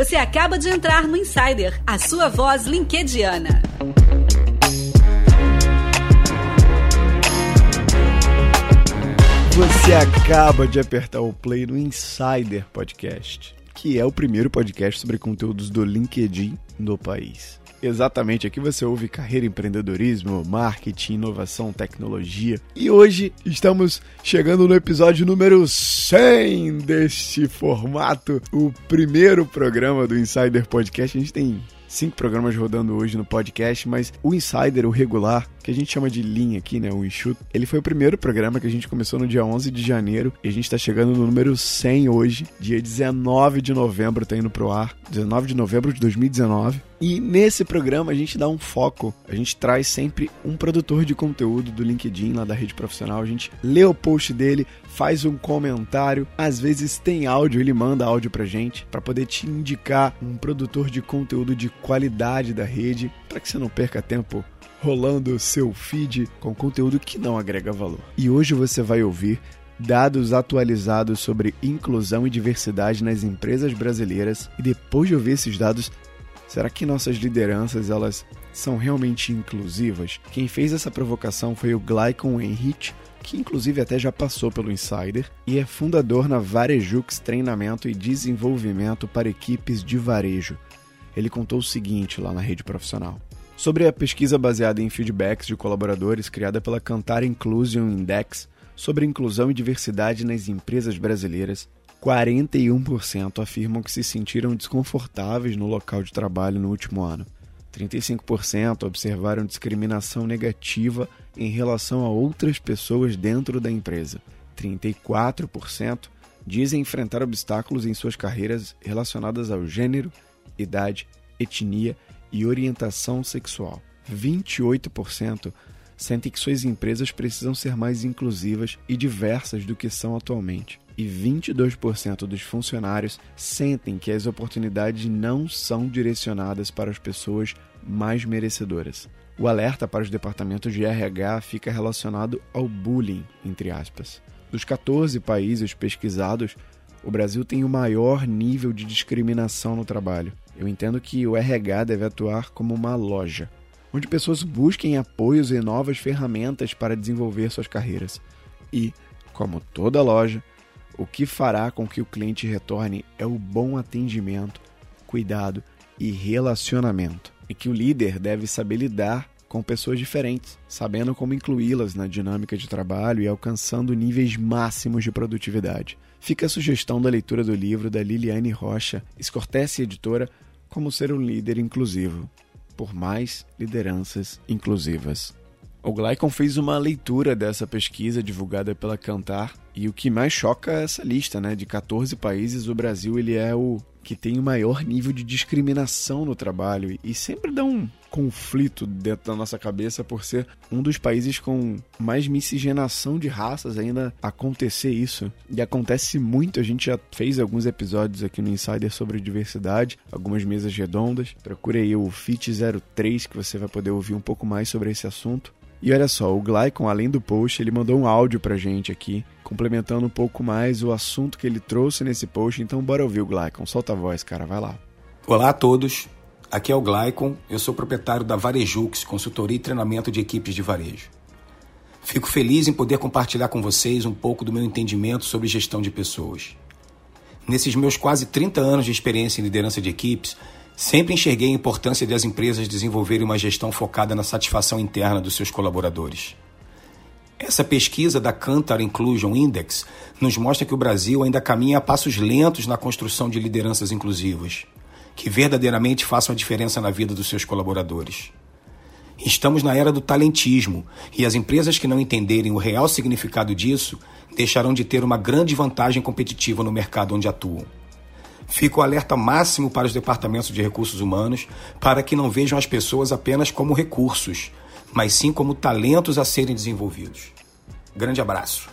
Você acaba de entrar no Insider, a sua voz linkediana. Você acaba de apertar o play no Insider Podcast, que é o primeiro podcast sobre conteúdos do LinkedIn no país. Exatamente, aqui você ouve carreira, empreendedorismo, marketing, inovação, tecnologia. E hoje estamos chegando no episódio número 100 deste formato, o primeiro programa do Insider Podcast. A gente tem cinco programas rodando hoje no podcast, mas o Insider, o regular, que a gente chama de linha aqui, né, o enxuto, ele foi o primeiro programa que a gente começou no dia 11 de janeiro e a gente está chegando no número 100 hoje, dia 19 de novembro, tá indo pro ar, 19 de novembro de 2019. E nesse programa a gente dá um foco, a gente traz sempre um produtor de conteúdo do LinkedIn lá da rede profissional, a gente lê o post dele, faz um comentário, às vezes tem áudio, ele manda áudio pra gente para poder te indicar um produtor de conteúdo de qualidade da rede, para que você não perca tempo rolando seu feed com conteúdo que não agrega valor. E hoje você vai ouvir dados atualizados sobre inclusão e diversidade nas empresas brasileiras e depois de ouvir esses dados, Será que nossas lideranças elas são realmente inclusivas? Quem fez essa provocação foi o Glycon Henrich, que inclusive até já passou pelo Insider e é fundador na Varejux Treinamento e Desenvolvimento para equipes de varejo. Ele contou o seguinte lá na rede profissional. Sobre a pesquisa baseada em feedbacks de colaboradores criada pela Cantar Inclusion Index sobre inclusão e diversidade nas empresas brasileiras, 41% afirmam que se sentiram desconfortáveis no local de trabalho no último ano. 35% observaram discriminação negativa em relação a outras pessoas dentro da empresa. 34% dizem enfrentar obstáculos em suas carreiras relacionadas ao gênero, idade, etnia e orientação sexual. 28% sentem que suas empresas precisam ser mais inclusivas e diversas do que são atualmente e 22% dos funcionários sentem que as oportunidades não são direcionadas para as pessoas mais merecedoras. O alerta para os departamentos de RH fica relacionado ao bullying, entre aspas. Dos 14 países pesquisados, o Brasil tem o maior nível de discriminação no trabalho. Eu entendo que o RH deve atuar como uma loja, onde pessoas busquem apoios e novas ferramentas para desenvolver suas carreiras. E, como toda loja, o que fará com que o cliente retorne é o bom atendimento, cuidado e relacionamento. E que o líder deve saber lidar com pessoas diferentes, sabendo como incluí-las na dinâmica de trabalho e alcançando níveis máximos de produtividade. Fica a sugestão da leitura do livro da Liliane Rocha, Escortece Editora, Como Ser um Líder Inclusivo, por mais lideranças inclusivas. O Glycon fez uma leitura dessa pesquisa divulgada pela Cantar e o que mais choca é essa lista, né? De 14 países, o Brasil ele é o que tem o maior nível de discriminação no trabalho e sempre dá um conflito dentro da nossa cabeça por ser um dos países com mais miscigenação de raças ainda acontecer isso. E acontece muito, a gente já fez alguns episódios aqui no Insider sobre diversidade, algumas mesas redondas. Procure aí o FIT 03 que você vai poder ouvir um pouco mais sobre esse assunto. E olha só, o Glycon, além do post, ele mandou um áudio pra gente aqui, complementando um pouco mais o assunto que ele trouxe nesse post. Então, bora ouvir o Glycon. Solta a voz, cara, vai lá. Olá a todos, aqui é o Glycon, eu sou proprietário da Varejux, consultoria e treinamento de equipes de varejo. Fico feliz em poder compartilhar com vocês um pouco do meu entendimento sobre gestão de pessoas. Nesses meus quase 30 anos de experiência em liderança de equipes, Sempre enxerguei a importância das empresas desenvolverem uma gestão focada na satisfação interna dos seus colaboradores. Essa pesquisa da Kantar Inclusion Index nos mostra que o Brasil ainda caminha a passos lentos na construção de lideranças inclusivas, que verdadeiramente façam a diferença na vida dos seus colaboradores. Estamos na era do talentismo e as empresas que não entenderem o real significado disso deixarão de ter uma grande vantagem competitiva no mercado onde atuam. Fica o alerta máximo para os departamentos de recursos humanos para que não vejam as pessoas apenas como recursos, mas sim como talentos a serem desenvolvidos. Grande abraço.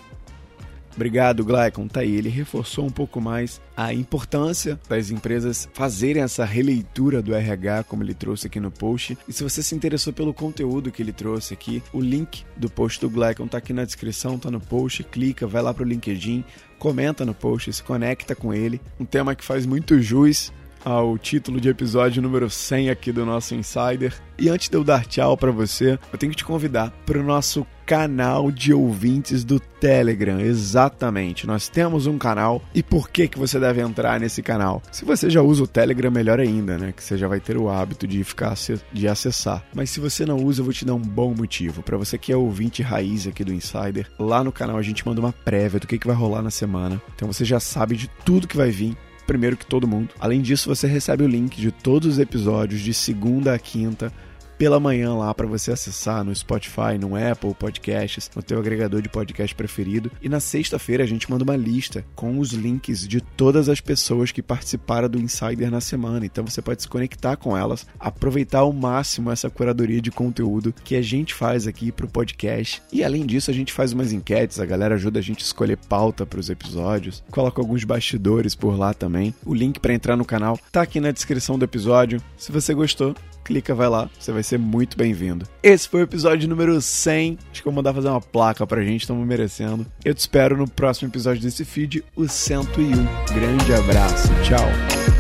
Obrigado, Glycon. Tá aí. Ele reforçou um pouco mais a importância das empresas fazerem essa releitura do RH, como ele trouxe aqui no post. E se você se interessou pelo conteúdo que ele trouxe aqui, o link do post do Glycon tá aqui na descrição, tá no post. Clica, vai lá pro LinkedIn, comenta no post, se conecta com ele. Um tema que faz muito jus ao título de episódio número 100 aqui do nosso Insider. E antes de eu dar tchau para você, eu tenho que te convidar para o nosso canal de ouvintes do Telegram. Exatamente, nós temos um canal. E por que que você deve entrar nesse canal? Se você já usa o Telegram, melhor ainda, né? Que você já vai ter o hábito de ficar de acessar. Mas se você não usa, eu vou te dar um bom motivo. Para você que é ouvinte raiz aqui do Insider, lá no canal a gente manda uma prévia do que, que vai rolar na semana. Então você já sabe de tudo que vai vir primeiro que todo mundo. Além disso, você recebe o link de todos os episódios de segunda a quinta pela manhã lá para você acessar no Spotify, no Apple Podcasts, no teu agregador de podcast preferido. E na sexta-feira a gente manda uma lista com os links de todas as pessoas que participaram do Insider na semana. Então você pode se conectar com elas, aproveitar ao máximo essa curadoria de conteúdo que a gente faz aqui pro podcast. E além disso, a gente faz umas enquetes, a galera ajuda a gente a escolher pauta para os episódios, coloca alguns bastidores por lá também. O link para entrar no canal tá aqui na descrição do episódio. Se você gostou, clica, vai lá, você vai ser muito bem-vindo. Esse foi o episódio número 100. Acho que vou mandar fazer uma placa pra gente, estamos merecendo. Eu te espero no próximo episódio desse feed, o 101. Grande abraço, tchau.